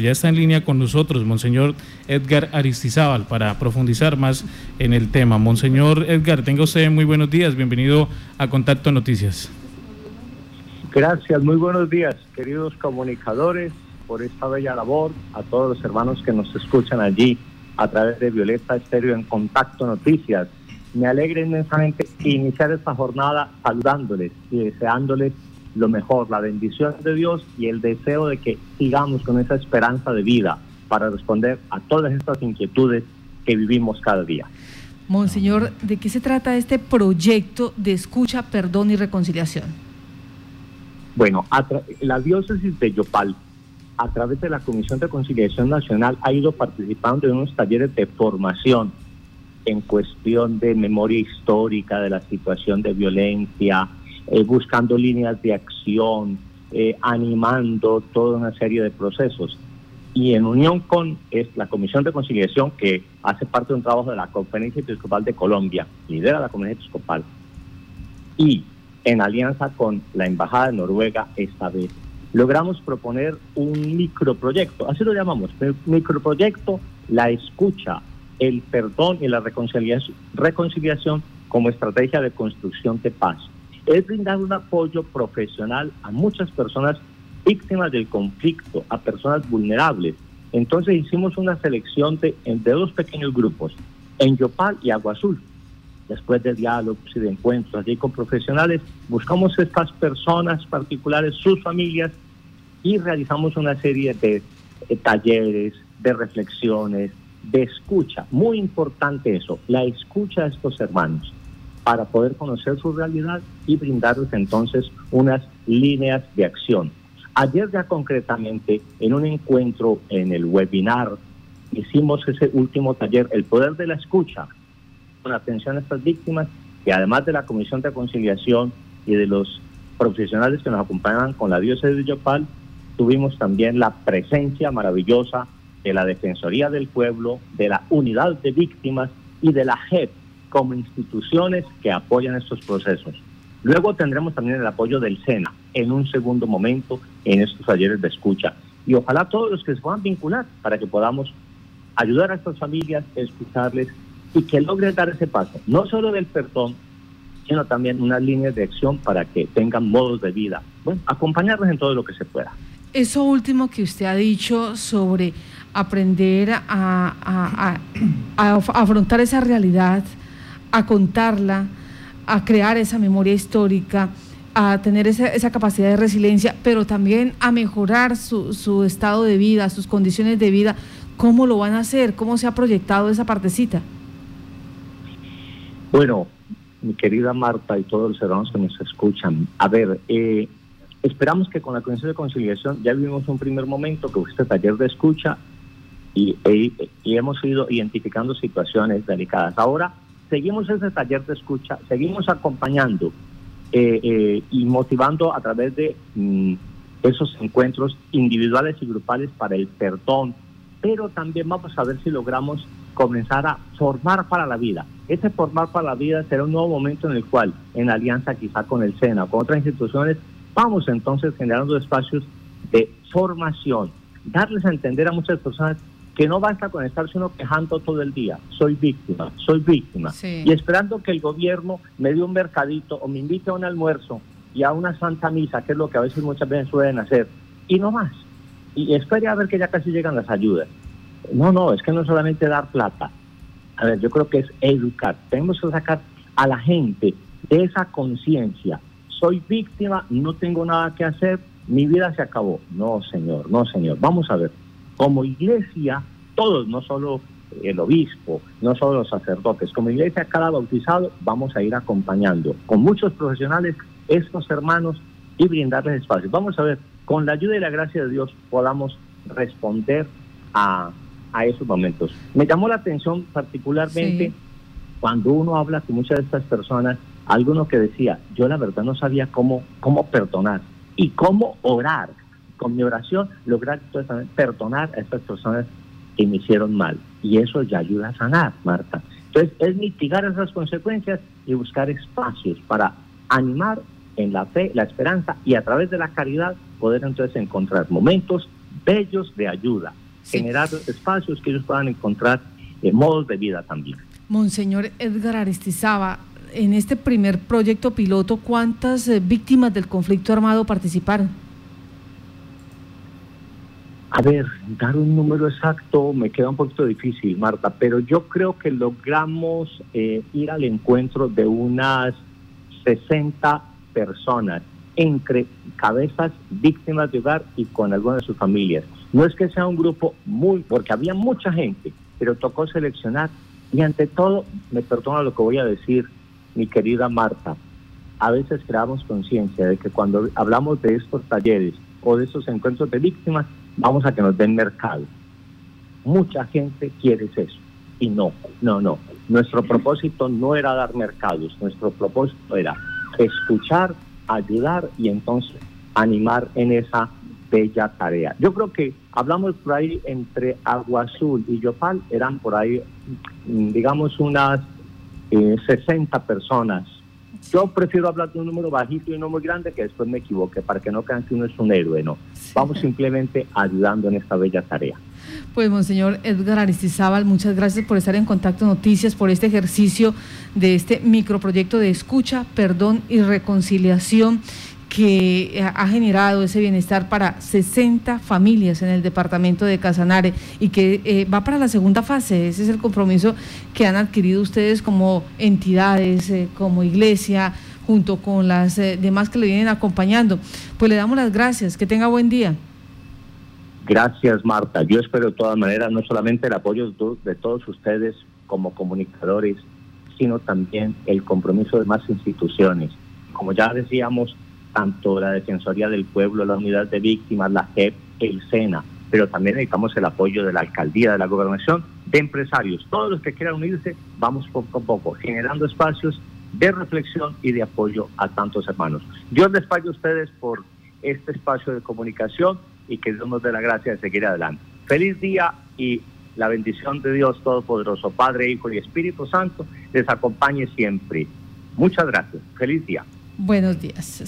Ya está en línea con nosotros Monseñor Edgar Aristizábal para profundizar más en el tema. Monseñor Edgar, tenga usted muy buenos días, bienvenido a Contacto Noticias. Gracias, muy buenos días, queridos comunicadores, por esta bella labor, a todos los hermanos que nos escuchan allí a través de Violeta Estéreo en Contacto Noticias. Me alegra inmensamente iniciar esta jornada saludándoles y deseándoles lo mejor, la bendición de Dios y el deseo de que sigamos con esa esperanza de vida para responder a todas estas inquietudes que vivimos cada día. Monseñor, ¿de qué se trata este proyecto de escucha, perdón y reconciliación? Bueno, la diócesis de Yopal, a través de la Comisión de Conciliación Nacional, ha ido participando en unos talleres de formación en cuestión de memoria histórica, de la situación de violencia, eh, buscando líneas de acción, eh, animando toda una serie de procesos. Y en unión con es la Comisión de Conciliación, que hace parte de un trabajo de la Conferencia Episcopal de Colombia, lidera la Conferencia Episcopal, y en alianza con la Embajada de Noruega esta vez, logramos proponer un microproyecto, así lo llamamos, microproyecto, la escucha, el perdón y la reconciliación, reconciliación como estrategia de construcción de paz es brindar un apoyo profesional a muchas personas víctimas del conflicto, a personas vulnerables. Entonces hicimos una selección de, de dos pequeños grupos, en Yopal y Agua Azul. Después de diálogos y de encuentros allí con profesionales, buscamos estas personas particulares, sus familias, y realizamos una serie de talleres, de reflexiones, de escucha. Muy importante eso, la escucha a estos hermanos para poder conocer su realidad y brindarles entonces unas líneas de acción. Ayer ya concretamente en un encuentro en el webinar hicimos ese último taller, el poder de la escucha, con atención a estas víctimas y además de la Comisión de Conciliación y de los profesionales que nos acompañan con la diócesis de Yopal, tuvimos también la presencia maravillosa de la Defensoría del Pueblo, de la Unidad de Víctimas y de la JEP, como instituciones que apoyan estos procesos. Luego tendremos también el apoyo del SENA en un segundo momento en estos talleres de escucha. Y ojalá todos los que se puedan vincular para que podamos ayudar a estas familias, escucharles y que logren dar ese paso, no solo del perdón, sino también unas líneas de acción para que tengan modos de vida. Bueno, acompañarles en todo lo que se pueda. Eso último que usted ha dicho sobre aprender a afrontar esa realidad a contarla, a crear esa memoria histórica, a tener esa, capacidad de resiliencia, pero también a mejorar su, su, estado de vida, sus condiciones de vida. ¿Cómo lo van a hacer? ¿Cómo se ha proyectado esa partecita? Bueno, mi querida Marta y todos los hermanos que nos escuchan, a ver, eh, esperamos que con la Comisión de Conciliación ya vivimos un primer momento, que este taller de escucha y, e, y hemos ido identificando situaciones delicadas. Ahora, seguimos ese taller de escucha, seguimos acompañando eh, eh, y motivando a través de mm, esos encuentros individuales y grupales para el perdón, pero también vamos a ver si logramos comenzar a formar para la vida. Ese formar para la vida será un nuevo momento en el cual, en alianza quizá con el SENA o con otras instituciones, vamos entonces generando espacios de formación, darles a entender a muchas personas que no basta con estarse uno quejando todo el día, soy víctima, soy víctima, y esperando que el gobierno me dé un mercadito o me invite a un almuerzo y a una santa misa, que es lo que a veces muchas veces suelen hacer, y no más. Y espere a ver que ya casi llegan las ayudas. No, no, es que no solamente dar plata. A ver, yo creo que es educar. Tenemos que sacar a la gente de esa conciencia. Soy víctima, no tengo nada que hacer, mi vida se acabó. No, señor, no, señor. Vamos a ver como iglesia, todos, no solo el obispo, no solo los sacerdotes, como iglesia, cada bautizado, vamos a ir acompañando con muchos profesionales estos hermanos y brindarles espacio. Vamos a ver, con la ayuda y la gracia de Dios podamos responder a, esos momentos. Me llamó la atención particularmente cuando uno habla con muchas de estas personas, alguno que decía, yo la verdad no sabía cómo, cómo perdonar y cómo orar con mi oración lograr perdonar a estas personas que me hicieron mal. Y eso ya ayuda a sanar, Marta. Entonces, es mitigar esas consecuencias y buscar espacios para animar en la fe, la esperanza y a través de la caridad poder entonces encontrar momentos bellos de ayuda, generar espacios que ellos puedan encontrar eh, modos de vida también. Monseñor Edgar Aristizaba, en este primer proyecto piloto, ¿cuántas eh, víctimas del conflicto armado participaron? A ver, dar un número exacto me queda un poquito difícil, Marta, pero yo creo que logramos eh, ir al encuentro de unas 60 personas entre cabezas víctimas de hogar y con algunas de sus familias. No es que sea un grupo muy, porque había mucha gente, pero tocó seleccionar y ante todo, me perdona lo que voy a decir, mi querida Marta, a veces creamos conciencia de que cuando hablamos de estos talleres o de estos encuentros de víctimas, vamos a que nos den mercado. Mucha gente quiere eso. Y no, no, no. Nuestro propósito no era dar mercados, nuestro propósito era escuchar, ayudar y entonces animar en esa bella tarea. Yo creo que hablamos por ahí entre Agua Azul y Yopal, eran por ahí, mm, digamos, unas 60 eh, personas. Yo prefiero hablar de un número bajito y no muy grande que después me equivoque, para que no crean que uno es un héroe, no. Vamos simplemente ayudando en esta bella tarea. Pues, Monseñor Edgar Aristizábal, muchas gracias por estar en contacto Noticias, por este ejercicio de este microproyecto de escucha, perdón y reconciliación que ha generado ese bienestar para 60 familias en el departamento de Casanare y que eh, va para la segunda fase. Ese es el compromiso que han adquirido ustedes como entidades, eh, como iglesia, junto con las eh, demás que le vienen acompañando. Pues le damos las gracias. Que tenga buen día. Gracias, Marta. Yo espero de todas maneras no solamente el apoyo de todos ustedes como comunicadores, sino también el compromiso de más instituciones. Como ya decíamos, tanto la Defensoría del Pueblo, la Unidad de Víctimas, la JEP, el SENA, pero también necesitamos el apoyo de la alcaldía, de la gobernación, de empresarios. Todos los que quieran unirse, vamos poco a poco, generando espacios de reflexión y de apoyo a tantos hermanos. Dios les pague a ustedes por este espacio de comunicación y que Dios nos dé la gracia de seguir adelante. Feliz día y la bendición de Dios Todopoderoso, Padre, Hijo y Espíritu Santo, les acompañe siempre. Muchas gracias. Feliz día. Buenos días.